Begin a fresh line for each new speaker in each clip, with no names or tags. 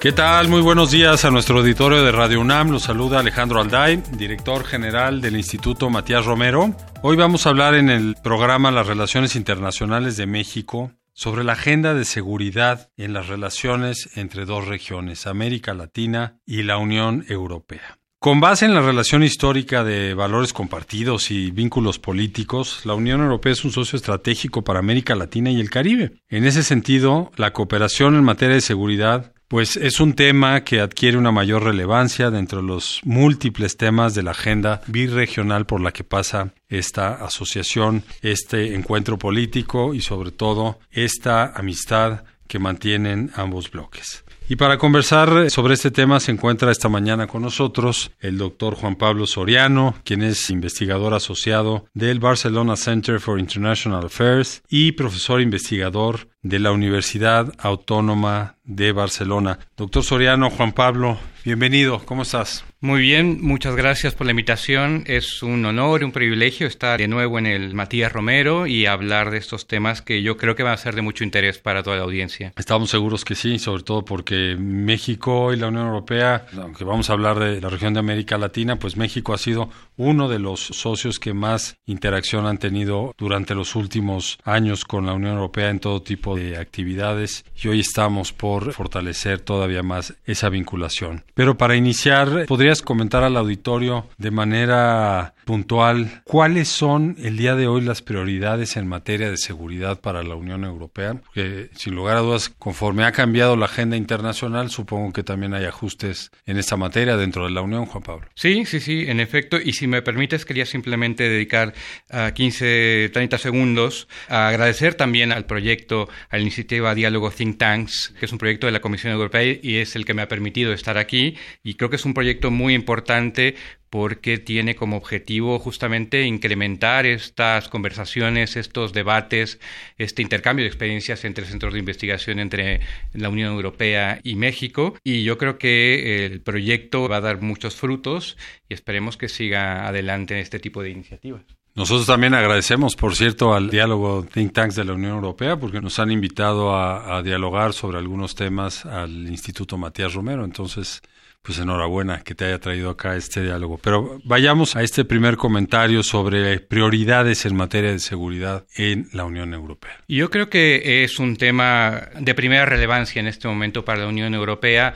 ¿Qué tal? Muy buenos días a nuestro auditorio de Radio UNAM. Los saluda Alejandro Alday, director general del Instituto Matías Romero. Hoy vamos a hablar en el programa Las Relaciones Internacionales de México sobre la agenda de seguridad en las relaciones entre dos regiones, América Latina y la Unión Europea. Con base en la relación histórica de valores compartidos y vínculos políticos, la Unión Europea es un socio estratégico para América Latina y el Caribe. En ese sentido, la cooperación en materia de seguridad pues es un tema que adquiere una mayor relevancia dentro de los múltiples temas de la agenda birregional por la que pasa esta asociación, este encuentro político y sobre todo esta amistad que mantienen ambos bloques. Y para conversar sobre este tema se encuentra esta mañana con nosotros el doctor Juan Pablo Soriano, quien es investigador asociado del Barcelona Center for International Affairs y profesor investigador de la Universidad Autónoma de Barcelona. Doctor Soriano, Juan Pablo, bienvenido, ¿cómo estás?
Muy bien, muchas gracias por la invitación. Es un honor, un privilegio estar de nuevo en el Matías Romero y hablar de estos temas que yo creo que van a ser de mucho interés para toda la audiencia.
Estamos seguros que sí, sobre todo porque México y la Unión Europea, aunque vamos a hablar de la región de América Latina, pues México ha sido uno de los socios que más interacción han tenido durante los últimos años con la Unión Europea en todo tipo de actividades y hoy estamos por fortalecer todavía más esa vinculación. Pero para iniciar, podría comentar al auditorio de manera puntual cuáles son el día de hoy las prioridades en materia de seguridad para la Unión Europea? Porque sin lugar a dudas, conforme ha cambiado la agenda internacional, supongo que también hay ajustes en esta materia dentro de la Unión, Juan Pablo.
Sí, sí, sí, en efecto. Y si me permites, quería simplemente dedicar 15, ah, 30 segundos a agradecer también al proyecto, a la iniciativa Diálogo Think Tanks, que es un proyecto de la Comisión Europea y es el que me ha permitido estar aquí. Y creo que es un proyecto muy importante porque tiene como objetivo justamente incrementar estas conversaciones, estos debates, este intercambio de experiencias entre centros de investigación entre la Unión Europea y México. Y yo creo que el proyecto va a dar muchos frutos y esperemos que siga adelante este tipo de iniciativas.
Nosotros también agradecemos, por cierto, al diálogo Think Tanks de la Unión Europea porque nos han invitado a, dialogar sobre algunos temas al Instituto Matías Romero. Entonces, pues enhorabuena que te haya traído acá este diálogo. Pero vayamos a este primer comentario sobre prioridades en materia de seguridad en la Unión Europea.
Yo creo que es un tema de primera relevancia en este momento para la Unión Europea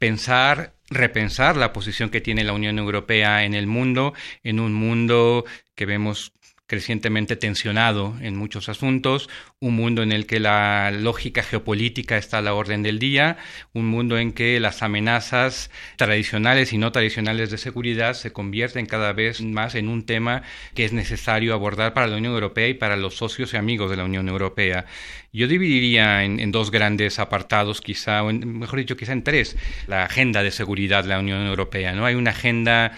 pensar repensar la posición que tiene la Unión Europea en el mundo, en un mundo que vemos crecientemente tensionado en muchos asuntos, un mundo en el que la lógica geopolítica está a la orden del día, un mundo en que las amenazas tradicionales y no tradicionales de seguridad se convierten cada vez más en un tema que es necesario abordar para la Unión Europea y para los socios y amigos de la Unión Europea. Yo dividiría en, dos grandes apartados, quizá, o mejor dicho, quizá en tres, la agenda de seguridad de la Unión Europea. ¿no? Hay una agenda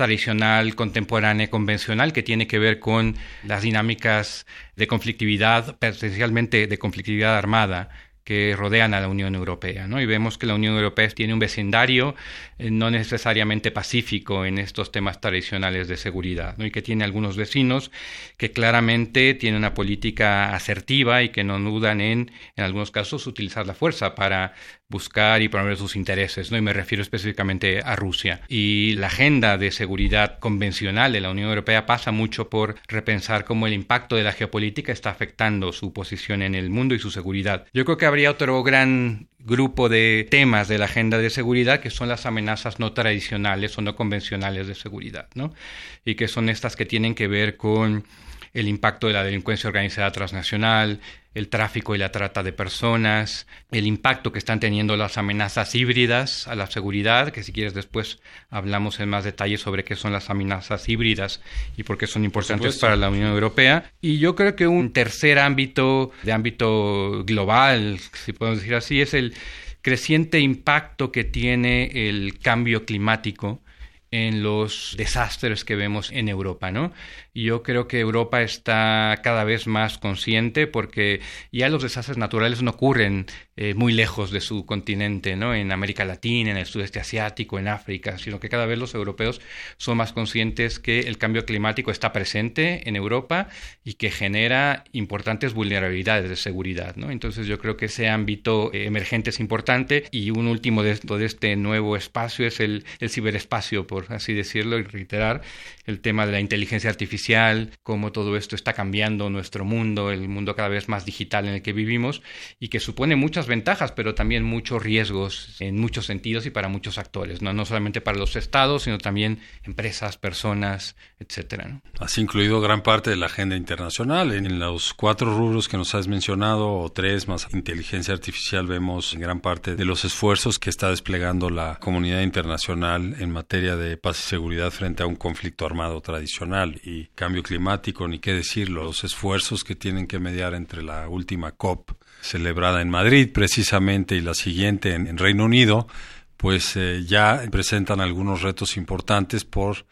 tradicional, contemporánea, convencional, que tiene que ver con las dinámicas de conflictividad, especialmente de conflictividad armada, que rodean a la Unión Europea. ¿no? Y vemos que la Unión Europea tiene un vecindario eh, no necesariamente pacífico en estos temas tradicionales de seguridad, ¿no? y que tiene algunos vecinos que claramente tienen una política asertiva y que no dudan en, en algunos casos, utilizar la fuerza para buscar y promover sus intereses, ¿no? y me refiero específicamente a Rusia. Y la agenda de seguridad convencional de la Unión Europea pasa mucho por repensar cómo el impacto de la geopolítica está afectando su posición en el mundo y su seguridad. Yo creo que habría otro gran grupo de temas de la agenda de seguridad que son las amenazas no tradicionales o no convencionales de seguridad, ¿no? Y que son estas que tienen que ver con el impacto de la delincuencia organizada transnacional, el tráfico y la trata de personas, el impacto que están teniendo las amenazas híbridas a la seguridad, que si quieres después hablamos en más detalle sobre qué son las amenazas híbridas y por qué son importantes para la Unión Europea. Y yo creo que un tercer ámbito, de ámbito global, si podemos decir así, es el creciente impacto que tiene el cambio climático en los desastres que vemos en Europa, ¿no? Y yo creo que Europa está cada vez más consciente porque ya los desastres naturales no ocurren eh, muy lejos de su continente, ¿no? En América Latina, en el sudeste asiático, en África, sino que cada vez los europeos son más conscientes que el cambio climático está presente en Europa y que genera importantes vulnerabilidades de seguridad, ¿no? Entonces yo creo que ese ámbito eh, emergente es importante y un último de, de este nuevo espacio es el, el ciberespacio, por así decirlo, y reiterar el tema de la inteligencia artificial, cómo todo esto está cambiando nuestro mundo, el mundo cada vez más digital en el que vivimos y que supone muchas ventajas, pero también muchos riesgos en muchos sentidos y para muchos actores, no, no solamente para los estados, sino también empresas, personas, etcétera. ¿no?
Has incluido gran parte de la agenda internacional en los cuatro rubros que nos has mencionado o tres más inteligencia artificial vemos gran parte de los esfuerzos que está desplegando la comunidad internacional en materia de paz y seguridad frente a un conflicto armado tradicional y cambio climático, ni qué decirlo, los esfuerzos que tienen que mediar entre la última COP celebrada en Madrid precisamente y la siguiente en, Reino Unido, pues eh, ya presentan algunos retos importantes por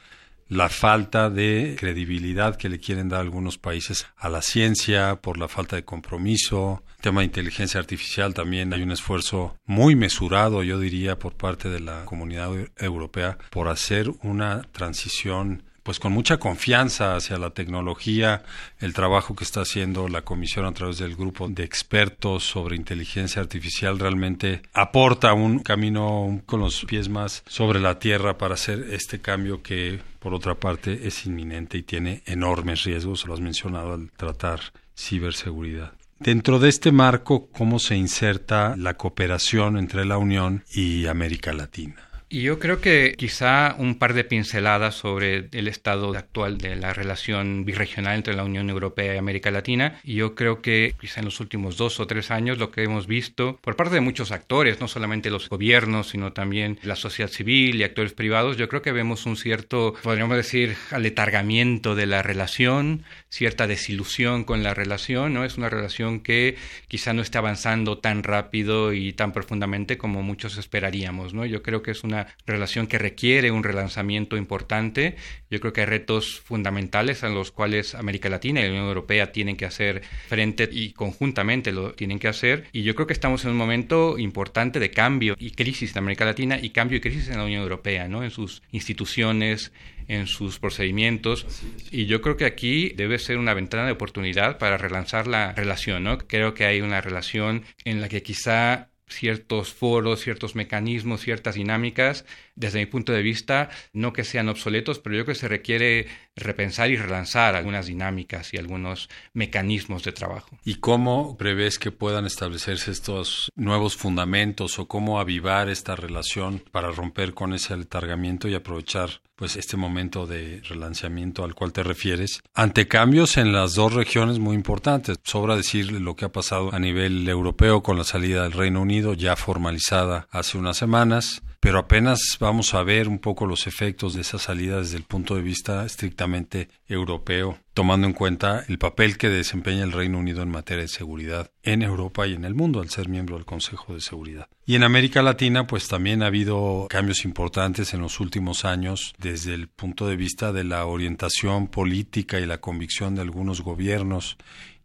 la falta de credibilidad que le quieren dar algunos países a la ciencia, por la falta de compromiso. El tema de inteligencia artificial también hay un esfuerzo muy mesurado, yo diría, por parte de la comunidad europea por hacer una transición pues con mucha confianza hacia la tecnología, el trabajo que está haciendo la comisión a través del grupo de expertos sobre inteligencia artificial realmente aporta un camino con los pies más sobre la tierra para hacer este cambio que por otra parte es inminente y tiene enormes riesgos, lo has mencionado al tratar ciberseguridad. Dentro de este marco, ¿cómo se inserta la cooperación entre la Unión y América Latina?
Y yo creo que quizá un par de pinceladas sobre el estado actual de la relación birregional entre la Unión Europea y América Latina. Y yo creo que quizá en los últimos dos o tres años lo que hemos visto por parte de muchos actores, no solamente los gobiernos, sino también la sociedad civil y actores privados, yo creo que vemos un cierto, podríamos decir, aletargamiento de la relación, cierta desilusión con la relación, ¿no? Es una relación que quizá no está avanzando tan rápido y tan profundamente como muchos esperaríamos, ¿no? Yo creo que es una relación que requiere un relanzamiento importante. Yo creo que hay retos fundamentales a los cuales América Latina y la Unión Europea tienen que hacer frente y conjuntamente lo tienen que hacer. Y yo creo que estamos en un momento importante de cambio y crisis en América Latina y cambio y crisis en la Unión Europea, ¿no? En sus instituciones, en sus procedimientos. Y yo creo que aquí debe ser una ventana de oportunidad para relanzar la relación, ¿no? Creo que hay una relación en la que quizá ciertos foros, ciertos mecanismos, ciertas dinámicas, desde mi punto de vista, no que sean obsoletos, pero yo creo que se requiere repensar y relanzar algunas dinámicas y algunos mecanismos de trabajo.
¿Y cómo prevés que puedan establecerse estos nuevos fundamentos o cómo avivar esta relación para romper con ese letargamiento y aprovechar pues este momento de relanzamiento al cual te refieres ante cambios en las dos regiones muy importantes. Sobra decir lo que ha pasado a nivel europeo con la salida del Reino Unido ya formalizada hace unas semanas pero apenas vamos a ver un poco los efectos de esa salida desde el punto de vista estrictamente europeo, tomando en cuenta el papel que desempeña el Reino Unido en materia de seguridad en Europa y en el mundo al ser miembro del Consejo de Seguridad. Y en América Latina, pues también ha habido cambios importantes en los últimos años desde el punto de vista de la orientación política y la convicción de algunos gobiernos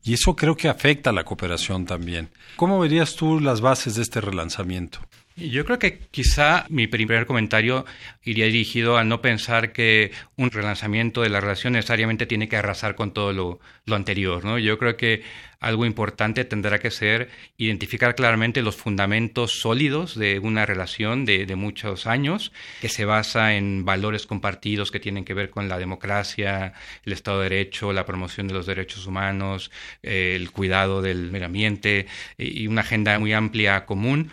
y eso creo que afecta a la cooperación también. ¿Cómo verías tú las bases de este relanzamiento?
Yo creo que quizá mi primer comentario iría dirigido a no pensar que un relanzamiento de la relación necesariamente tiene que arrasar con todo lo, anterior. ¿no? Yo creo que algo importante tendrá que ser identificar claramente los fundamentos sólidos de una relación de, de, muchos años que se basa en valores compartidos que tienen que ver con la democracia, el Estado de Derecho, la promoción de los derechos humanos, el cuidado del medio ambiente y una agenda muy amplia común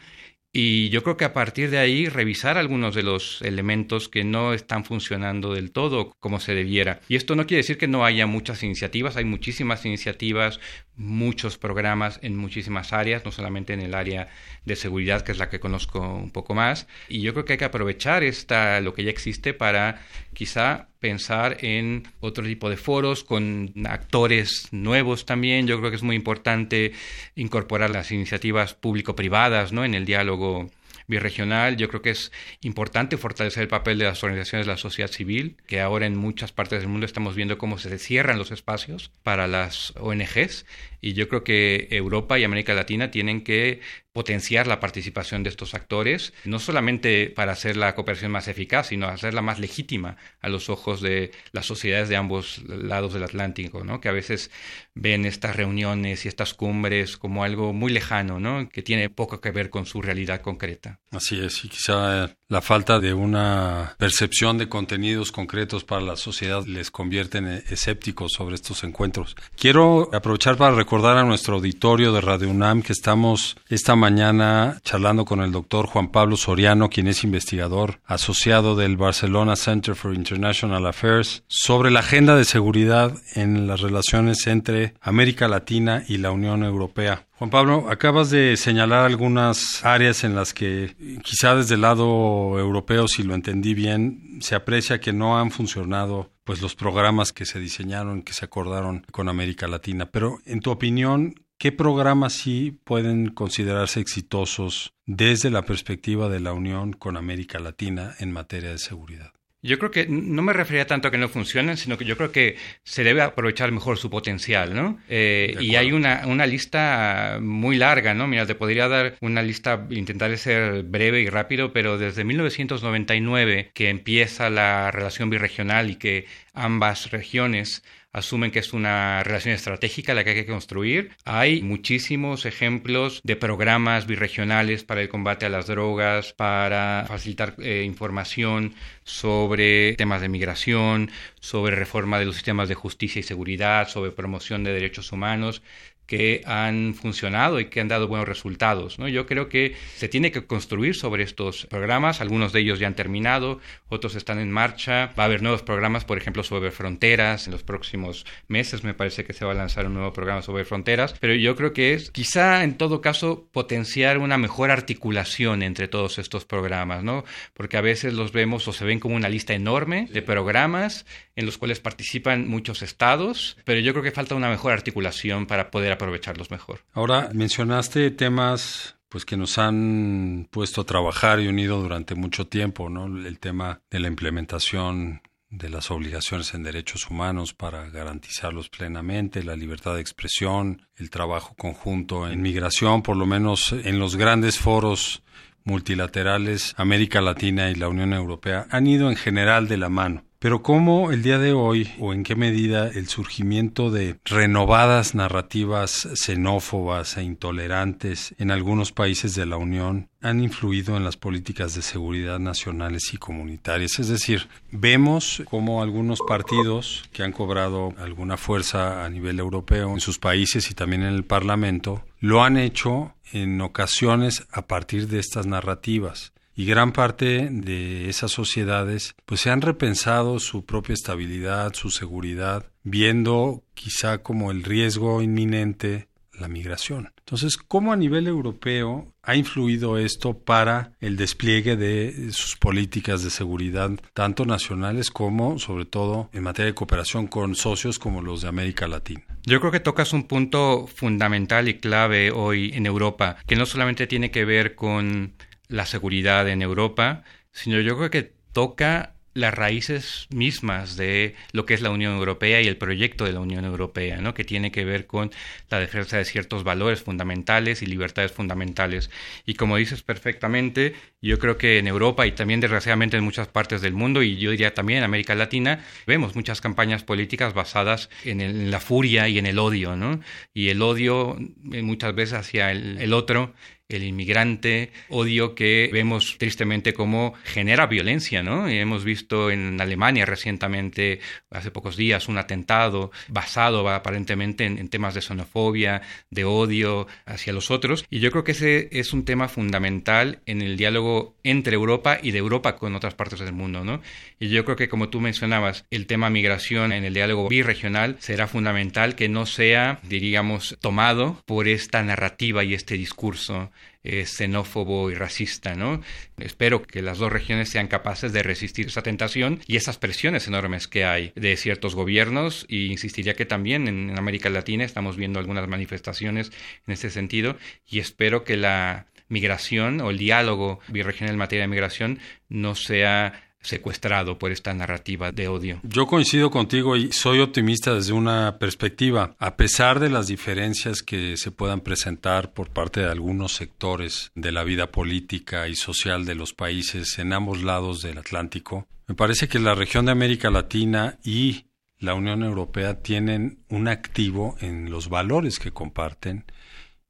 y yo creo que a partir de ahí revisar algunos de los elementos que no están funcionando del todo como se debiera. Y esto no quiere decir que no haya muchas iniciativas, hay muchísimas iniciativas, muchos programas en muchísimas áreas, no solamente en el área de seguridad, que es la que conozco un poco más. Y yo creo que hay que aprovechar esta, lo que ya existe para quizá pensar en otro tipo de foros con actores nuevos también. Yo creo que es muy importante incorporar las iniciativas público-privadas ¿no? en el diálogo birregional. Yo creo que es importante fortalecer el papel de las organizaciones de la sociedad civil, que ahora en muchas partes del mundo estamos viendo cómo se cierran los espacios para las ONGs y yo creo que Europa y América Latina tienen que potenciar la participación de estos actores, no solamente para hacer la cooperación más eficaz, sino hacerla más legítima a los ojos de las sociedades de ambos lados del Atlántico, ¿no? que a veces ven estas reuniones y estas cumbres como algo muy lejano, ¿no? que tiene poco que ver con su realidad concreta.
Así es, y quizá la falta de una percepción de contenidos concretos para la sociedad les convierte en escépticos sobre estos encuentros. Quiero aprovechar para recordar a nuestro auditorio de Radio UNAM que estamos esta mañana charlando con el doctor Juan Pablo Soriano, quien es investigador asociado del Barcelona Center for International Affairs, sobre la agenda de seguridad en las relaciones entre América Latina y la Unión Europea. Juan Pablo, acabas de señalar algunas áreas en las que quizá desde el lado europeo, si lo entendí bien, se aprecia que no han funcionado pues los programas que se diseñaron, que se acordaron con América Latina. Pero en tu opinión, ¿Qué programas sí pueden considerarse exitosos desde la perspectiva de la Unión con América Latina en materia de seguridad?
Yo creo que no me refería tanto a que no funcionen, sino que yo creo que se debe aprovechar mejor su potencial, ¿no? Eh, y hay una, una, lista muy larga, ¿no? Mira, te podría dar una lista, intentaré ser breve y rápido, pero desde 1999 que empieza la relación birregional y que ambas regiones asumen que es una relación estratégica la que hay que construir. Hay muchísimos ejemplos de programas birregionales para el combate a las drogas, para facilitar eh, información sobre temas de migración, sobre reforma de los sistemas de justicia y seguridad, sobre promoción de derechos humanos que han funcionado y que han dado buenos resultados. ¿no? Yo creo que se tiene que construir sobre estos programas, algunos de ellos ya han terminado, otros están en marcha, va a haber nuevos programas, por ejemplo, sobre fronteras, en los próximos meses me parece que se va a lanzar un nuevo programa sobre fronteras, pero yo creo que es quizá en todo caso potenciar una mejor articulación entre todos estos programas, ¿no? porque a veces los vemos o se ven como una lista enorme de programas en los cuales participan muchos estados, pero yo creo que falta una mejor articulación para poder aprovecharlos mejor.
Ahora, mencionaste temas pues que nos han puesto a trabajar y unido durante mucho tiempo, ¿no? El tema de la implementación de las obligaciones en derechos humanos para garantizarlos plenamente, la libertad de expresión, el trabajo conjunto en migración, por lo menos en los grandes foros multilaterales, América Latina y la Unión Europea han ido en general de la mano. Pero cómo el día de hoy o en qué medida el surgimiento de renovadas narrativas xenófobas e intolerantes en algunos países de la Unión han influido en las políticas de seguridad nacionales y comunitarias. Es decir, vemos cómo algunos partidos que han cobrado alguna fuerza a nivel europeo en sus países y también en el Parlamento lo han hecho en ocasiones a partir de estas narrativas y gran parte de esas sociedades pues se han repensado su propia estabilidad, su seguridad, viendo quizá como el riesgo inminente la migración. Entonces, ¿cómo a nivel europeo ha influido esto para el despliegue de sus políticas de seguridad, tanto nacionales como, sobre todo, en materia de cooperación con socios como los de América Latina?
Yo creo que tocas un punto fundamental y clave hoy en Europa, que no solamente tiene que ver con la seguridad en Europa, sino yo creo que toca las raíces mismas de lo que es la Unión Europea y el proyecto de la Unión Europea, ¿no? que tiene que ver con la defensa de ciertos valores fundamentales y libertades fundamentales. Y como dices perfectamente, yo creo que en Europa y también desgraciadamente en muchas partes del mundo, y yo diría también en América Latina, vemos muchas campañas políticas basadas en, la furia y en el odio, ¿no? Y el odio eh, muchas veces hacia el otro el inmigrante, odio que vemos tristemente como genera violencia, ¿no? Hemos visto en Alemania recientemente, hace pocos días, un atentado basado aparentemente en, temas de xenofobia, de odio hacia los otros. Y yo creo que ese es un tema fundamental en el diálogo entre Europa y de Europa con otras partes del mundo, ¿no? Y yo creo que como tú mencionabas, el tema migración en el diálogo birregional será fundamental que no sea, diríamos, tomado por esta narrativa y este discurso eh, xenófobo y racista, ¿no? Espero que las dos regiones sean capaces de resistir esa tentación y esas presiones enormes que hay de ciertos gobiernos y insistiría que también en América Latina estamos viendo algunas manifestaciones en ese sentido y espero que la migración o el diálogo birregional en materia de migración no sea secuestrado por esta narrativa de odio.
Yo coincido contigo y soy optimista desde una perspectiva. A pesar de las diferencias que se puedan presentar por parte de algunos sectores de la vida política y social de los países en ambos lados del Atlántico, me parece que la región de América Latina y la Unión Europea tienen un activo en los valores que comparten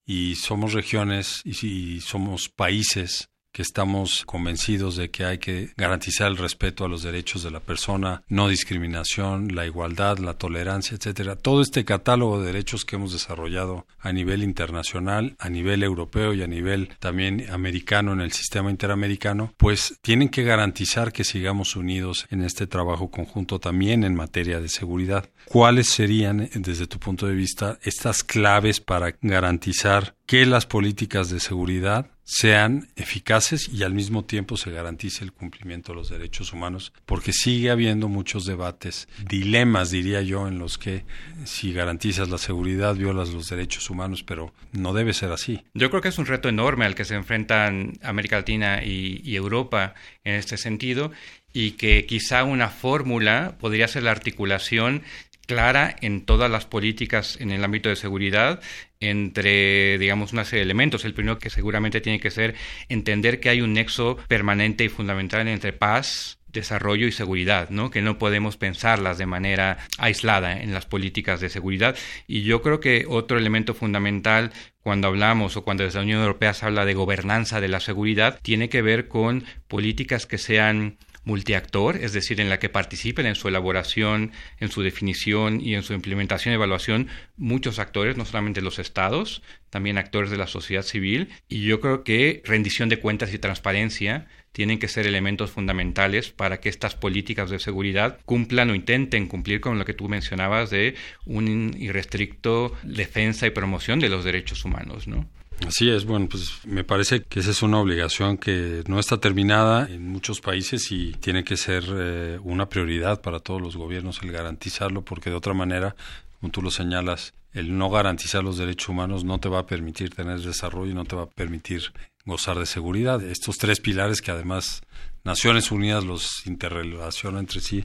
y somos regiones y, somos países que estamos convencidos de que hay que garantizar el respeto a los derechos de la persona, no discriminación, la igualdad, la tolerancia, etcétera. Todo este catálogo de derechos que hemos desarrollado a nivel internacional, a nivel europeo y a nivel también americano en el sistema interamericano, pues tienen que garantizar que sigamos unidos en este trabajo conjunto también en materia de seguridad. ¿Cuáles serían, desde tu punto de vista, estas claves para garantizar que las políticas de seguridad sean eficaces y al mismo tiempo se garantice el cumplimiento de los derechos humanos, porque sigue habiendo muchos debates, dilemas, diría yo, en los que si garantizas la seguridad violas los derechos humanos, pero no debe ser así.
Yo creo que es un reto enorme al que se enfrentan América Latina y, Europa en este sentido y que quizá una fórmula podría ser la articulación clara en todas las políticas en el ámbito de seguridad entre, digamos, una serie de elementos. El primero que seguramente tiene que ser entender que hay un nexo permanente y fundamental entre paz, desarrollo y seguridad, ¿no? Que no podemos pensarlas de manera aislada en las políticas de seguridad. Y yo creo que otro elemento fundamental cuando hablamos o cuando desde la Unión Europea se habla de gobernanza de la seguridad, tiene que ver con políticas que sean multiactor, es decir, en la que participen en su elaboración, en su definición y en su implementación y evaluación muchos actores, no solamente los estados, también actores de la sociedad civil. Y yo creo que rendición de cuentas y transparencia tienen que ser elementos fundamentales para que estas políticas de seguridad cumplan o intenten cumplir con lo que tú mencionabas de un irrestricto defensa y promoción de los derechos humanos, ¿no?
Así es, bueno, pues me parece que esa es una obligación que no está terminada en muchos países y tiene que ser eh, una prioridad para todos los gobiernos el garantizarlo, porque de otra manera, como tú lo señalas, el no garantizar los derechos humanos no te va a permitir tener desarrollo no te va a permitir gozar de seguridad. Estos tres pilares que además Naciones Unidas los interrelaciona entre sí,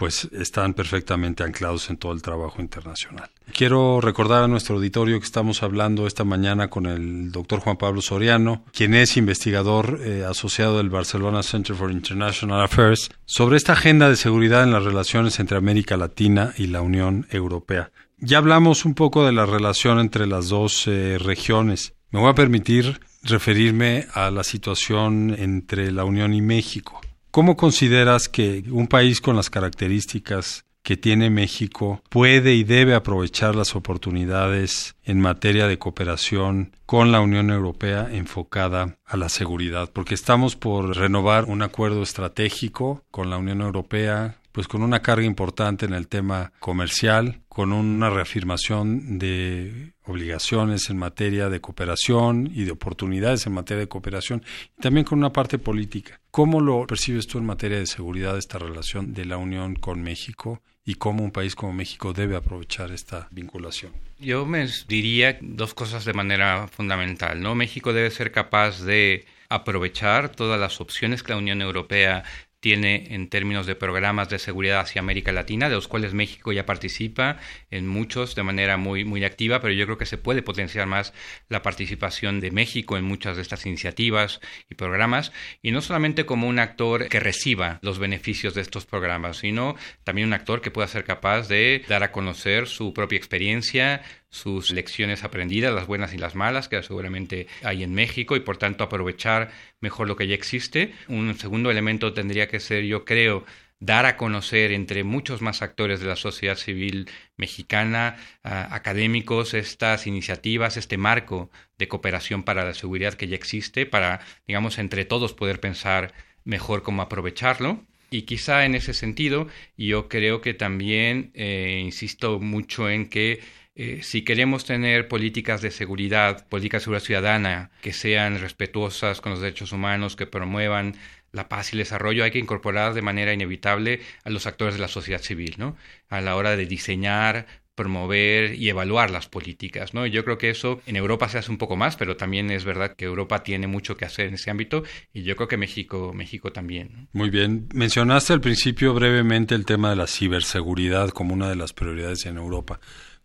pues están perfectamente anclados en todo el trabajo internacional. Quiero recordar a nuestro auditorio que estamos hablando esta mañana con el doctor Juan Pablo Soriano, quien es investigador eh, asociado del Barcelona Center for International Affairs, sobre esta agenda de seguridad en las relaciones entre América Latina y la Unión Europea. Ya hablamos un poco de la relación entre las dos eh, regiones. Me voy a permitir referirme a la situación entre la Unión y México. ¿Cómo consideras que un país con las características que tiene México puede y debe aprovechar las oportunidades en materia de cooperación con la Unión Europea enfocada a la seguridad, porque estamos por renovar un acuerdo estratégico con la Unión Europea, pues con una carga importante en el tema comercial, con una reafirmación de obligaciones en materia de cooperación y de oportunidades en materia de cooperación, y también con una parte política. ¿Cómo lo percibes tú en materia de seguridad esta relación de la Unión con México y cómo un país como México debe aprovechar esta vinculación?
Yo me diría dos cosas de manera fundamental, ¿no? México debe ser capaz de aprovechar todas las opciones que la Unión Europea tiene en términos de programas de seguridad hacia América Latina, de los cuales México ya participa en muchos de manera muy, muy activa, pero yo creo que se puede potenciar más la participación de México en muchas de estas iniciativas y programas, y no solamente como un actor que reciba los beneficios de estos programas, sino también un actor que pueda ser capaz de dar a conocer su propia experiencia, sus lecciones aprendidas, las buenas y las malas, que seguramente hay en México, y por tanto aprovechar mejor lo que ya existe. Un segundo elemento tendría que ser, yo creo, dar a conocer entre muchos más actores de la sociedad civil mexicana, académicos, estas iniciativas, este marco de cooperación para la seguridad que ya existe, para, digamos, entre todos poder pensar mejor cómo aprovecharlo. Y quizá en ese sentido, yo creo que también eh, insisto mucho en que eh, si queremos tener políticas de seguridad, políticas de seguridad ciudadana que sean respetuosas con los derechos humanos, que promuevan la paz y el desarrollo, hay que incorporar de manera inevitable a los actores de la sociedad civil, ¿no? A la hora de diseñar promover y evaluar las políticas. ¿no? Yo creo que eso en Europa se hace un poco más, pero también es verdad que Europa tiene mucho que hacer en ese ámbito y yo creo que México, México también.
Muy bien. Mencionaste al principio brevemente el tema de la ciberseguridad como una de las prioridades en Europa.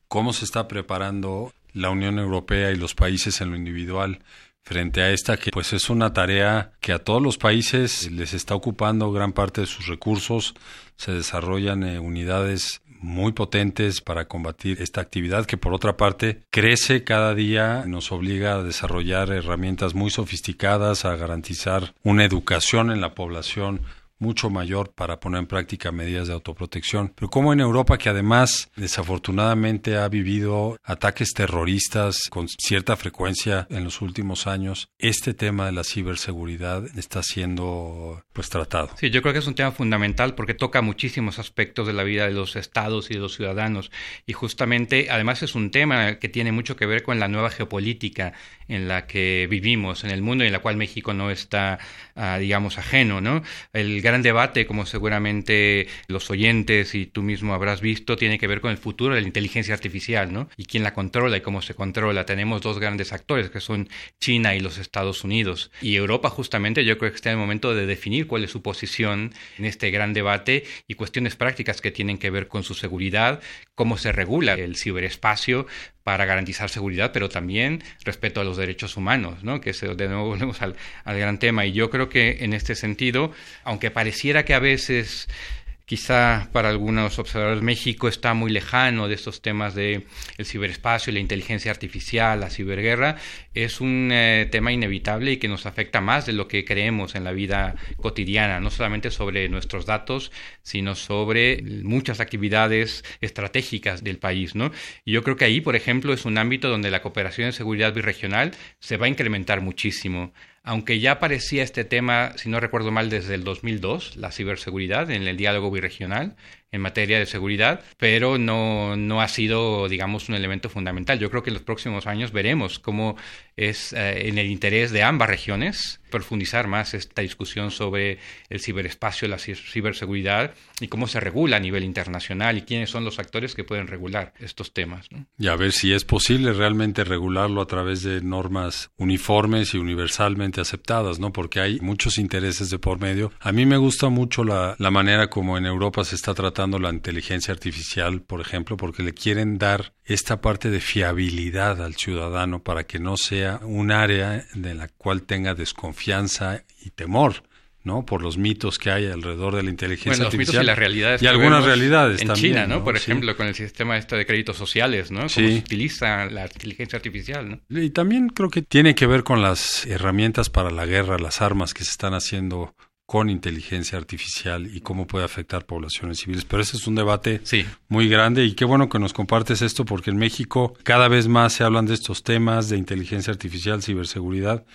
¿Cómo se está preparando la Unión Europea y los países en lo individual frente a esta que pues es una tarea que a todos los países les está ocupando gran parte de sus recursos, se desarrollan eh, unidades muy potentes para combatir esta actividad que por otra parte crece cada día, nos obliga a desarrollar herramientas muy sofisticadas, a garantizar una educación en la población mucho mayor para poner en práctica medidas de autoprotección. Pero como en Europa, que además desafortunadamente ha vivido ataques terroristas con cierta frecuencia en los últimos años, este tema de la ciberseguridad está siendo pues tratado.
Sí, yo creo que es un tema fundamental porque toca muchísimos aspectos de la vida de los estados y de los ciudadanos y justamente además es un tema que tiene mucho que ver con la nueva geopolítica en la que vivimos en el mundo y en la cual México no está, ah, digamos, ajeno, ¿no? El gran debate, como seguramente los oyentes y tú mismo habrás visto, tiene que ver con el futuro de la inteligencia artificial, ¿no? Y quién la controla y cómo se controla. Tenemos dos grandes actores, que son China y los Estados Unidos. Y Europa, justamente, yo creo que está en el momento de definir cuál es su posición en este gran debate y cuestiones prácticas que tienen que ver con su seguridad, cómo se regula el ciberespacio para garantizar seguridad, pero también respeto a los derechos humanos, ¿no? que de nuevo volvemos al, al gran tema. Y yo creo que en este sentido, aunque pareciera que a veces Quizá para algunos observadores México está muy lejano de estos temas de el ciberespacio, la inteligencia artificial, la ciberguerra. Es un eh, tema inevitable y que nos afecta más de lo que creemos en la vida cotidiana, no solamente sobre nuestros datos, sino sobre muchas actividades estratégicas del país. ¿no? Y yo creo que ahí, por ejemplo, es un ámbito donde la cooperación en seguridad birregional se va a incrementar muchísimo aunque ya aparecía este tema, si no recuerdo mal, desde el 2002, la ciberseguridad en el diálogo birregional, en materia de seguridad, pero no, no ha sido, digamos, un elemento fundamental. Yo creo que en los próximos años veremos cómo es eh, en el interés de ambas regiones profundizar más esta discusión sobre el ciberespacio, la ciberseguridad y cómo se regula a nivel internacional y quiénes son los actores que pueden regular estos temas.
Y a ver si es posible realmente regularlo a través de normas uniformes y universalmente aceptadas, ¿no? Porque hay muchos intereses de por medio. A mí me gusta mucho la, la manera como en Europa se está tratando la inteligencia artificial, por ejemplo, porque le quieren dar esta parte de fiabilidad al ciudadano para que no sea un área de la cual tenga desconfianza y temor. ¿no? Por los mitos que hay alrededor de la inteligencia artificial.
y las realidades.
Y algunas realidades
en
también.
China, ¿no? Por ejemplo, con el sistema este de créditos sociales, ¿no? Cómo se utiliza la inteligencia artificial, ¿no?
Y también creo que tiene que ver con las herramientas para la guerra, las armas que se están haciendo con inteligencia artificial y cómo puede afectar poblaciones civiles. Pero ese es un debate muy grande y qué bueno que nos compartes esto porque en México cada vez más se hablan de estos temas de inteligencia artificial, ciberseguridad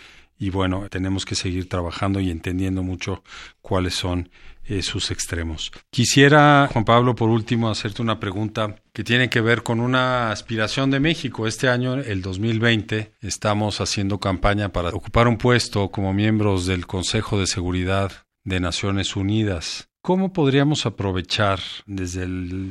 y bueno, tenemos que seguir trabajando y entendiendo mucho cuáles son eh, sus extremos. Quisiera, Juan Pablo, por último, hacerte una pregunta que tiene que ver con una aspiración de México. Este año, el 2020, estamos haciendo campaña para ocupar un puesto como miembros del Consejo de Seguridad de Naciones Unidas. ¿Cómo podríamos aprovechar desde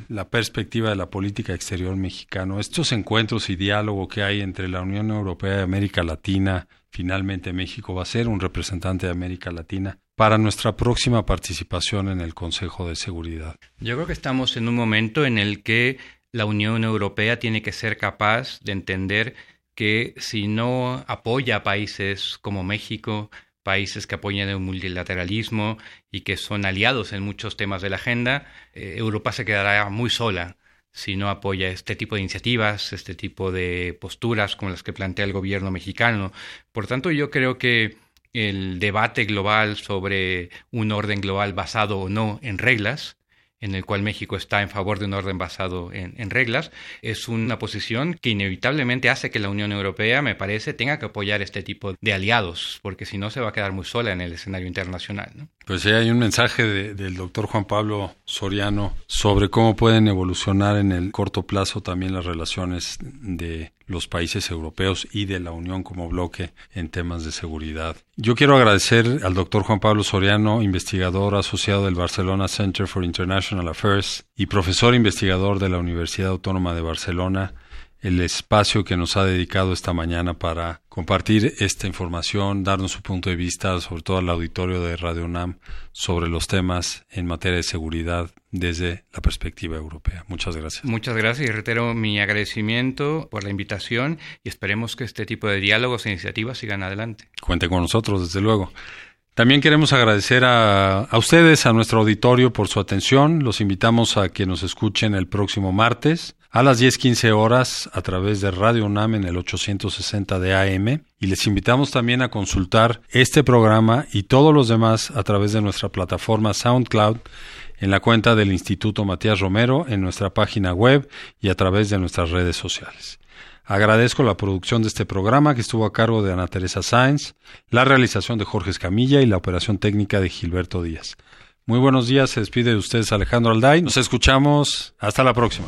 la perspectiva de la política exterior mexicano estos encuentros y diálogo que hay entre la Unión Europea y América Latina? Finalmente México va a ser un representante de América Latina para nuestra próxima participación en el Consejo de Seguridad?
Yo creo que estamos en un momento en el que la Unión Europea tiene que ser capaz de entender que si no apoya a países como México, países que apoyan el multilateralismo y que son aliados en muchos temas de la agenda, eh, Europa se quedará muy sola si no apoya este tipo de iniciativas, este tipo de posturas como las que plantea el gobierno mexicano. Por tanto, yo creo que el debate global sobre un orden global basado o no en reglas, en el cual México está en favor de un orden basado en, reglas, es una posición que inevitablemente hace que la Unión Europea, me parece, tenga que apoyar este tipo de aliados, porque si no se va a quedar muy sola en el escenario internacional.
Pues sí, hay un mensaje del doctor Juan Pablo Soriano sobre cómo pueden evolucionar en el corto plazo también las relaciones de los países europeos y de la Unión como bloque en temas de seguridad. Yo quiero agradecer al doctor Juan Pablo Soriano, investigador asociado del Barcelona Center for International Affairs y profesor investigador de la Universidad Autónoma de Barcelona, el espacio que nos ha dedicado esta mañana para compartir esta información, darnos su punto de vista, sobre todo al auditorio de Radio UNAM, sobre los temas en materia de seguridad desde la perspectiva europea. Muchas gracias.
Muchas gracias y reitero mi agradecimiento por la invitación y esperemos que este tipo de diálogos e iniciativas sigan adelante.
Cuente con nosotros, desde luego. También queremos agradecer a, a, ustedes, a nuestro auditorio, por su atención. Los invitamos a que nos escuchen el próximo martes a las 10:15 horas a través de Radio UNAM en el 860 de AM y les invitamos también a consultar este programa y todos los demás a través de nuestra plataforma SoundCloud en la cuenta del Instituto Matías Romero, en nuestra página web y a través de nuestras redes sociales. Agradezco la producción de este programa que estuvo a cargo de Ana Teresa Sáenz, la realización de Jorge Escamilla y la operación técnica de Gilberto Díaz. Muy buenos días, se despide de ustedes Alejandro Alday. Nos escuchamos. Hasta la próxima.